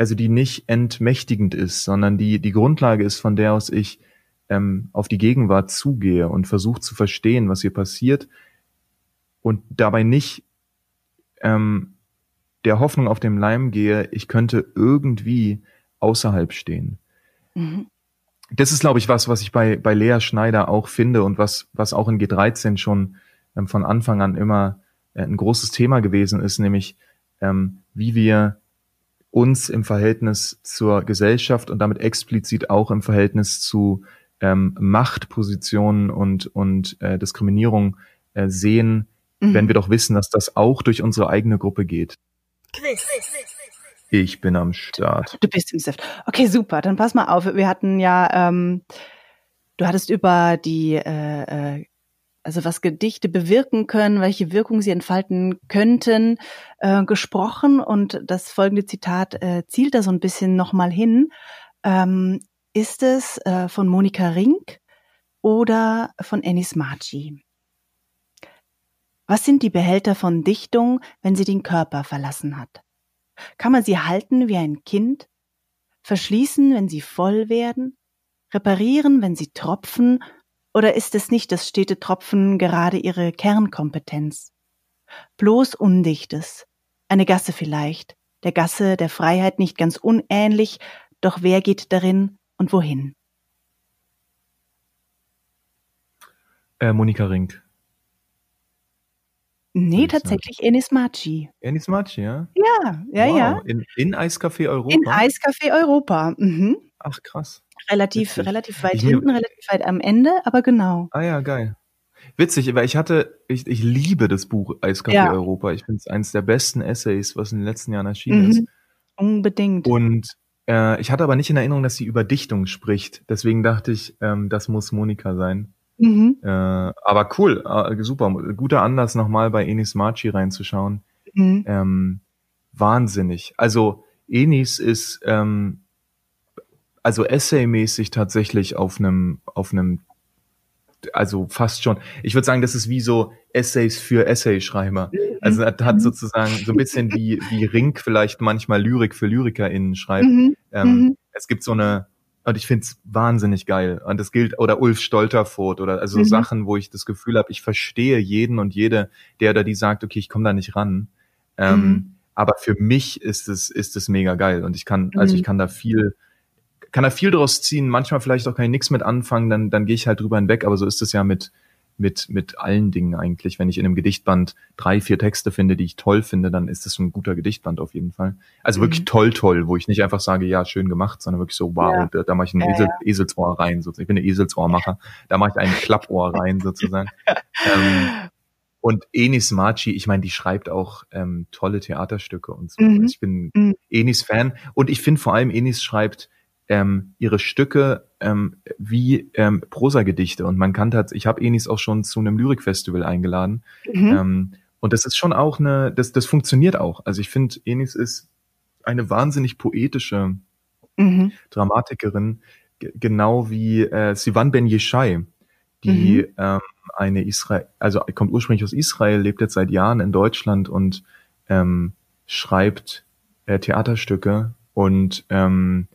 also die nicht entmächtigend ist, sondern die die Grundlage ist, von der aus ich ähm, auf die Gegenwart zugehe und versuche zu verstehen, was hier passiert und dabei nicht ähm, der Hoffnung auf dem Leim gehe, ich könnte irgendwie außerhalb stehen. Mhm. Das ist, glaube ich, was, was ich bei, bei Lea Schneider auch finde und was, was auch in G13 schon ähm, von Anfang an immer äh, ein großes Thema gewesen ist, nämlich ähm, wie wir uns im Verhältnis zur Gesellschaft und damit explizit auch im Verhältnis zu ähm, Machtpositionen und, und äh, Diskriminierung äh, sehen, mhm. wenn wir doch wissen, dass das auch durch unsere eigene Gruppe geht. Quiz. Ich bin am Start. Du bist im Saft. Okay, super. Dann pass mal auf. Wir hatten ja, ähm, du hattest über die äh, äh, also was Gedichte bewirken können, welche Wirkung sie entfalten könnten, äh, gesprochen. Und das folgende Zitat äh, zielt da so ein bisschen nochmal hin. Ähm, ist es äh, von Monika Rink oder von Ennis Marci? Was sind die Behälter von Dichtung, wenn sie den Körper verlassen hat? Kann man sie halten wie ein Kind? Verschließen, wenn sie voll werden? Reparieren, wenn sie tropfen oder ist es nicht das stete Tropfen gerade ihre Kernkompetenz? Bloß Undichtes. Eine Gasse vielleicht, der Gasse der Freiheit nicht ganz unähnlich, doch wer geht darin und wohin? Äh, Monika Rink. Nee, tatsächlich Enis Maci. Enis Maci, ja? Ja, ja, wow. ja. In, in Eiscafé Europa? In Eiscafé Europa, mhm. Ach, krass. Relativ, Witzig. relativ weit ich hinten, relativ weit am Ende, aber genau. Ah ja, geil. Witzig, weil ich hatte, ich, ich liebe das Buch Eiskaffee ja. Europa. Ich finde es eines der besten Essays, was in den letzten Jahren erschienen mhm. ist. Unbedingt. Und Äh, ich hatte aber nicht in Erinnerung, dass sie über Dichtung spricht. Deswegen dachte ich, ähm, das muss Monika sein. Mhm. Äh, aber cool, äh, super. Guter Anlass, nochmal bei Enis Marchi reinzuschauen. Mhm. Ähm, wahnsinnig. Also Enis ist ähm, also essaymäßig tatsächlich auf einem auf einem also fast schon. Ich würde sagen, das ist wie so Essays für Essayschreiber. Also hat, hat mhm. sozusagen so ein bisschen wie wie Rink vielleicht manchmal Lyrik für LyrikerInnen schreibt. Mhm. Ähm, mhm. Es gibt so eine und ich find's wahnsinnig geil. Und das gilt, oder Ulf Stolterfurt oder also mhm. Sachen, wo ich das Gefühl habe, ich verstehe jeden und jede, der oder die sagt, okay, ich komme da nicht ran. Ähm, mhm. Aber für mich ist es, ist es mega geil. Und ich kann, also ich mhm. kann da viel, kann da viel draus ziehen, manchmal vielleicht auch kann ich nichts mit anfangen, dann, dann gehe ich halt drüber hinweg, aber so ist es ja mit, mit, mit allen Dingen eigentlich. Wenn ich in einem Gedichtband drei, vier Texte finde, die ich toll finde, dann ist es ein guter Gedichtband auf jeden Fall. Also mhm. wirklich toll, toll, wo ich nicht einfach sage, ja, schön gemacht, sondern wirklich so, wow, ja. da, da mache ich ein ja, Esel, ja. Eselsohr rein, sozusagen. Ich bin ein Eselsohrmacher. Da mache ich ein Klappohr rein, sozusagen. ähm, und Enis Maci, ich meine, die schreibt auch ähm, tolle Theaterstücke und so. Mhm. Ich bin mhm. Enis Fan und ich finde vor allem, Enis schreibt ähm, ihre Stücke ähm, wie ähm, Prosagedichte. Und man kann tatsächlich, ich habe Enis auch schon zu einem Lyrikfestival eingeladen. Mhm. Ähm, und das ist schon auch eine, das, das funktioniert auch. Also ich finde, Enis ist eine wahnsinnig poetische mhm. Dramatikerin, genau wie äh, Sivan Ben Yeshai, die mhm. ähm, eine Israel, also kommt ursprünglich aus Israel, lebt jetzt seit Jahren in Deutschland und ähm, schreibt äh, Theaterstücke und ähm,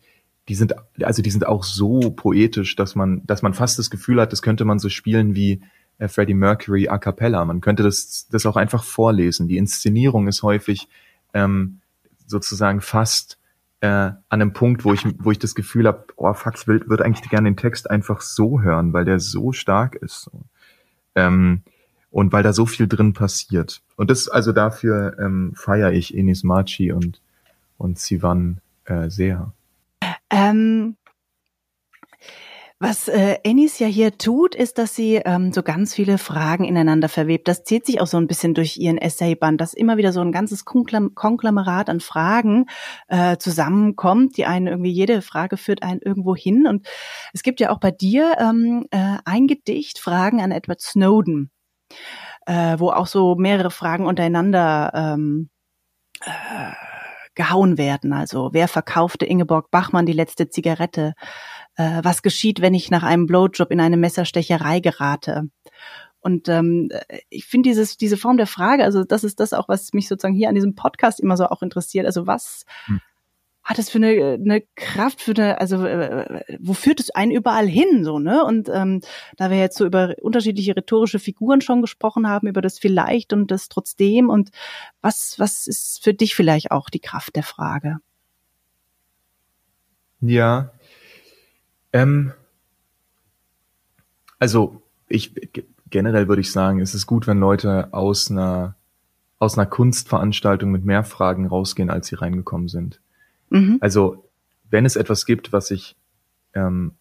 die sind, also die sind auch so poetisch, dass man, dass man fast das Gefühl hat, das könnte man so spielen wie äh, Freddie Mercury a cappella. Man könnte das, das auch einfach vorlesen. Die Inszenierung ist häufig ähm, sozusagen fast äh, an einem Punkt, wo ich, wo ich das Gefühl habe, oh fuck, ich würde eigentlich gerne den Text einfach so hören, weil der so stark ist. Ähm, und weil da so viel drin passiert. Und das, also dafür ähm, feiere ich Enis Maci und, und Sivan äh, sehr. Ähm, was äh, Ennis ja hier tut, ist, dass sie ähm, so ganz viele Fragen ineinander verwebt. Das zieht sich auch so ein bisschen durch ihren Essayband, dass immer wieder so ein ganzes Konglomerat an Fragen äh, zusammenkommt, die einen irgendwie, jede Frage führt einen irgendwo hin. Und es gibt ja auch bei dir ähm, äh, ein Gedicht, Fragen an Edward Snowden, äh, wo auch so mehrere Fragen untereinander ähm, äh, gehauen werden. Also wer verkaufte Ingeborg Bachmann die letzte Zigarette? Äh, was geschieht, wenn ich nach einem Blowjob in eine Messerstecherei gerate? Und ähm, ich finde dieses diese Form der Frage, also das ist das auch, was mich sozusagen hier an diesem Podcast immer so auch interessiert. Also was hm hat es für eine, eine Kraft, für eine, also äh, wo führt es einen überall hin, so, ne? Und ähm, da wir jetzt so über unterschiedliche rhetorische Figuren schon gesprochen haben, über das vielleicht und das trotzdem und was, was ist für dich vielleicht auch die Kraft der Frage? Ja. Ähm, also ich generell würde ich sagen, es ist gut, wenn Leute aus einer aus einer Kunstveranstaltung mit mehr Fragen rausgehen, als sie reingekommen sind. Mhm. Also wenn es etwas gibt, was ich ähm,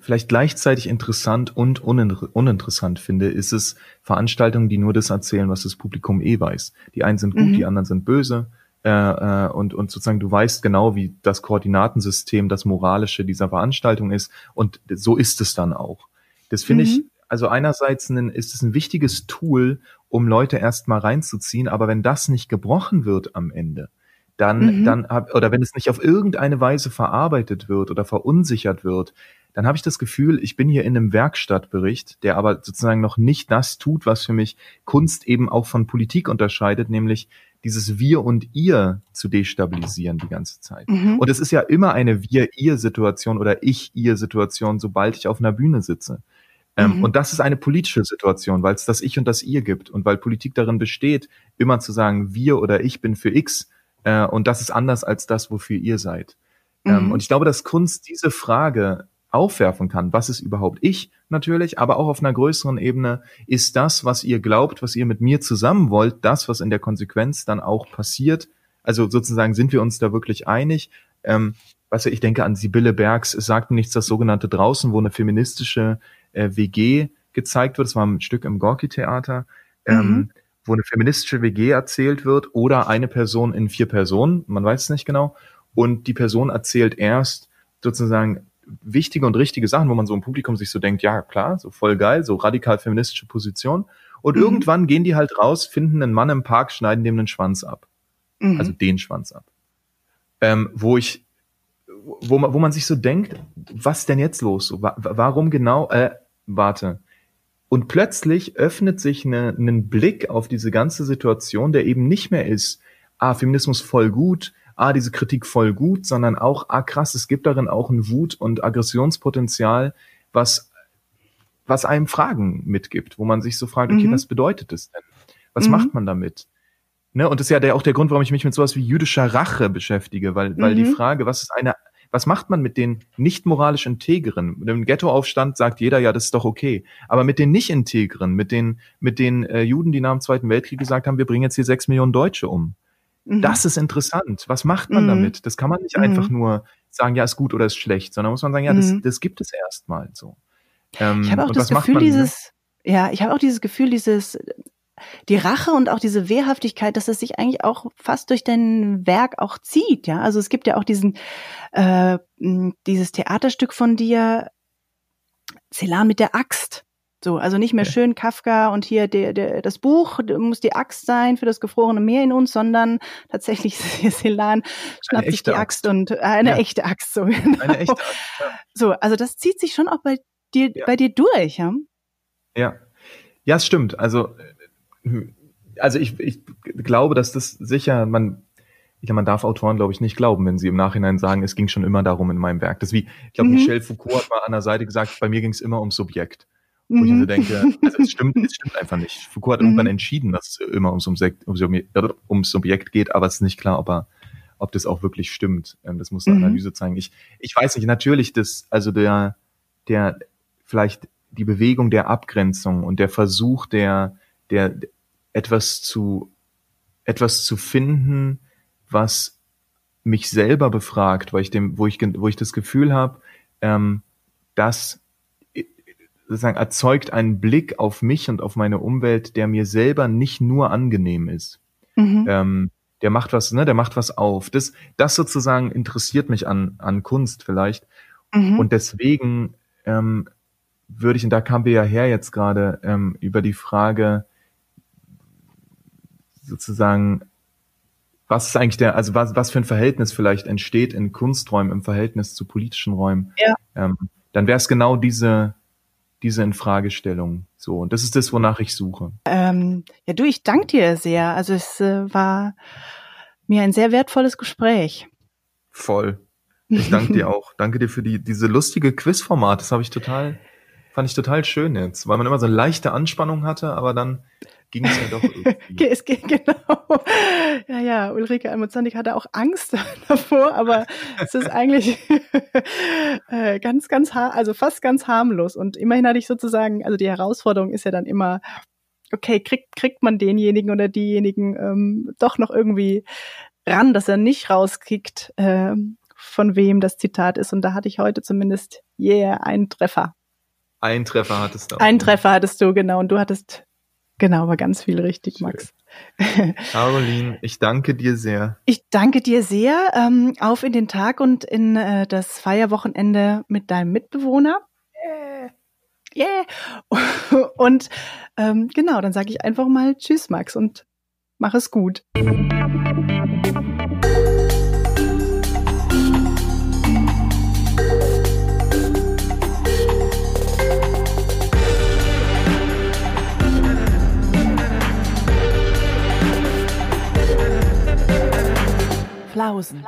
vielleicht gleichzeitig interessant und uninteressant finde, ist es Veranstaltungen, die nur das erzählen, was das Publikum eh weiß. Die einen sind gut, mhm. die anderen sind böse. Äh, äh, und, und sozusagen du weißt genau, wie das Koordinatensystem, das Moralische dieser Veranstaltung ist. Und so ist es dann auch. Das finde mhm. ich, also einerseits ein, ist es ein wichtiges Tool, um Leute erstmal reinzuziehen, aber wenn das nicht gebrochen wird am Ende, dann, mhm. dann hab, oder wenn es nicht auf irgendeine Weise verarbeitet wird oder verunsichert wird, dann habe ich das Gefühl, ich bin hier in einem Werkstattbericht, der aber sozusagen noch nicht das tut, was für mich Kunst eben auch von Politik unterscheidet, nämlich dieses Wir und Ihr zu destabilisieren die ganze Zeit. Mhm. Und es ist ja immer eine Wir-Ihr-Situation oder Ich-Ihr-Situation, sobald ich auf einer Bühne sitze. Ähm, mhm. Und das ist eine politische Situation, weil es das Ich und das Ihr gibt und weil Politik darin besteht, immer zu sagen, wir oder ich bin für X äh, und das ist anders als das, wofür ihr seid. Ähm, mhm. und ich glaube, dass Kunst diese Frage aufwerfen kann. Was ist überhaupt ich natürlich, aber auch auf einer größeren Ebene ist das, was ihr glaubt, was ihr mit mir zusammen wollt, das, was in der Konsequenz dann auch passiert. Also sozusagen sind wir uns da wirklich einig. Ähm, was ich denke an Sibylle Bergs, es sagt nichts, das sogenannte draußen, wo eine feministische äh, WG gezeigt wird. Das war ein Stück im Gorki-Theater. Ähm, mhm wo eine feministische WG erzählt wird oder eine Person in vier Personen, man weiß es nicht genau. und die Person erzählt erst sozusagen wichtige und richtige Sachen, wo man so im Publikum sich so denkt, ja klar, so voll geil, so radikal feministische Position. Und mhm. irgendwann gehen die halt raus, finden einen Mann im Park, schneiden dem einen Schwanz ab. Mhm. Also den Schwanz ab. Ähm, wo ich, wo man, wo man sich so denkt, was denn jetzt los? So, wa warum genau, äh, warte. Und plötzlich öffnet sich eine, ein Blick auf diese ganze Situation, der eben nicht mehr ist, ah, Feminismus voll gut, ah, diese Kritik voll gut, sondern auch, ah, krass, es gibt darin auch ein Wut- und Aggressionspotenzial, was, was einem Fragen mitgibt, wo man sich so fragt, okay, mhm. was bedeutet das denn? Was mhm. macht man damit? Ne? Und das ist ja der, auch der Grund, warum ich mich mit sowas wie jüdischer Rache beschäftige, weil, weil die mhm. Frage, was ist eine, was macht man mit den nicht moralisch Integren? Mit dem Ghettoaufstand sagt jeder, ja, das ist doch okay. Aber mit den nicht Integren, mit den, mit den äh, Juden, die nach dem Zweiten Weltkrieg gesagt haben, wir bringen jetzt hier sechs Millionen Deutsche um. Mhm. Das ist interessant. Was macht man mhm. damit? Das kann man nicht mhm. einfach nur sagen, ja, ist gut oder ist schlecht, sondern muss man sagen, ja, das, mhm. das gibt es erstmal so. Ähm, ich habe auch das Gefühl, man, dieses, ne? ja, ich habe auch dieses Gefühl, dieses, die Rache und auch diese Wehrhaftigkeit, dass es sich eigentlich auch fast durch dein Werk auch zieht, ja. Also es gibt ja auch diesen, äh, dieses Theaterstück von dir, Celan mit der Axt. So, also nicht mehr ja. schön Kafka und hier der, der, das Buch muss die Axt sein für das gefrorene Meer in uns, sondern tatsächlich Celan schnappt sich die Axt, Axt und äh, eine ja. echte Axt. So, genau. Eine echte Axt, ja. so, also das zieht sich schon auch bei dir, bei dir durch, ja? Ja. Ja, es stimmt. Also, also ich, ich glaube, dass das sicher, man, ich glaube, man darf Autoren, glaube ich, nicht glauben, wenn sie im Nachhinein sagen, es ging schon immer darum in meinem Werk. Das wie, ich glaube, mhm. Michel Foucault hat mal an der Seite gesagt, bei mir ging es immer ums Subjekt. Wo mhm. ich also denke, also es stimmt, es stimmt einfach nicht. Foucault hat mhm. irgendwann entschieden, dass es immer ums, Subjekt, ums Subjekt geht, aber es ist nicht klar, ob er, ob das auch wirklich stimmt. Ähm, das muss eine mhm. Analyse zeigen. Ich, ich weiß nicht, natürlich, das, also der, der, vielleicht die Bewegung der Abgrenzung und der Versuch der, der, etwas zu, etwas zu finden, was mich selber befragt, weil ich dem, wo ich, wo ich das Gefühl habe, ähm, dass sozusagen erzeugt einen Blick auf mich und auf meine Umwelt, der mir selber nicht nur angenehm ist. Mhm. Ähm, der macht was, ne, der macht was auf. Das, das sozusagen interessiert mich an, an Kunst vielleicht. Mhm. Und deswegen ähm, würde ich, und da kamen wir ja her jetzt gerade, ähm, über die Frage, sozusagen, was ist eigentlich der, also was, was für ein Verhältnis vielleicht entsteht in Kunsträumen im Verhältnis zu politischen Räumen, ja. ähm, dann wäre es genau diese, diese Infragestellung. So, und das ist das, wonach ich suche. Ähm, ja, du, ich danke dir sehr. Also es äh, war mir ein sehr wertvolles Gespräch. Voll. Ich danke dir auch. Danke dir für die, diese lustige Quizformat. Das habe ich total, fand ich total schön jetzt, weil man immer so eine leichte Anspannung hatte, aber dann ging es ja doch irgendwie. es ging, genau. Ja, ja, Ulrike Almozandik hatte auch Angst davor, aber es ist eigentlich äh, ganz, ganz, also fast ganz harmlos. Und immerhin hatte ich sozusagen, also die Herausforderung ist ja dann immer, okay, kriegt, kriegt man denjenigen oder diejenigen ähm, doch noch irgendwie ran, dass er nicht rauskickt, äh, von wem das Zitat ist. Und da hatte ich heute zumindest yeah, einen Treffer. Ein Treffer hattest du. Ein Treffer hattest du, genau. Und du hattest Genau, aber ganz viel richtig, Max. Caroline, ich danke dir sehr. Ich danke dir sehr. Ähm, auf in den Tag und in äh, das Feierwochenende mit deinem Mitbewohner. Yeah. yeah. Und ähm, genau, dann sage ich einfach mal Tschüss, Max, und mach es gut. Flausen.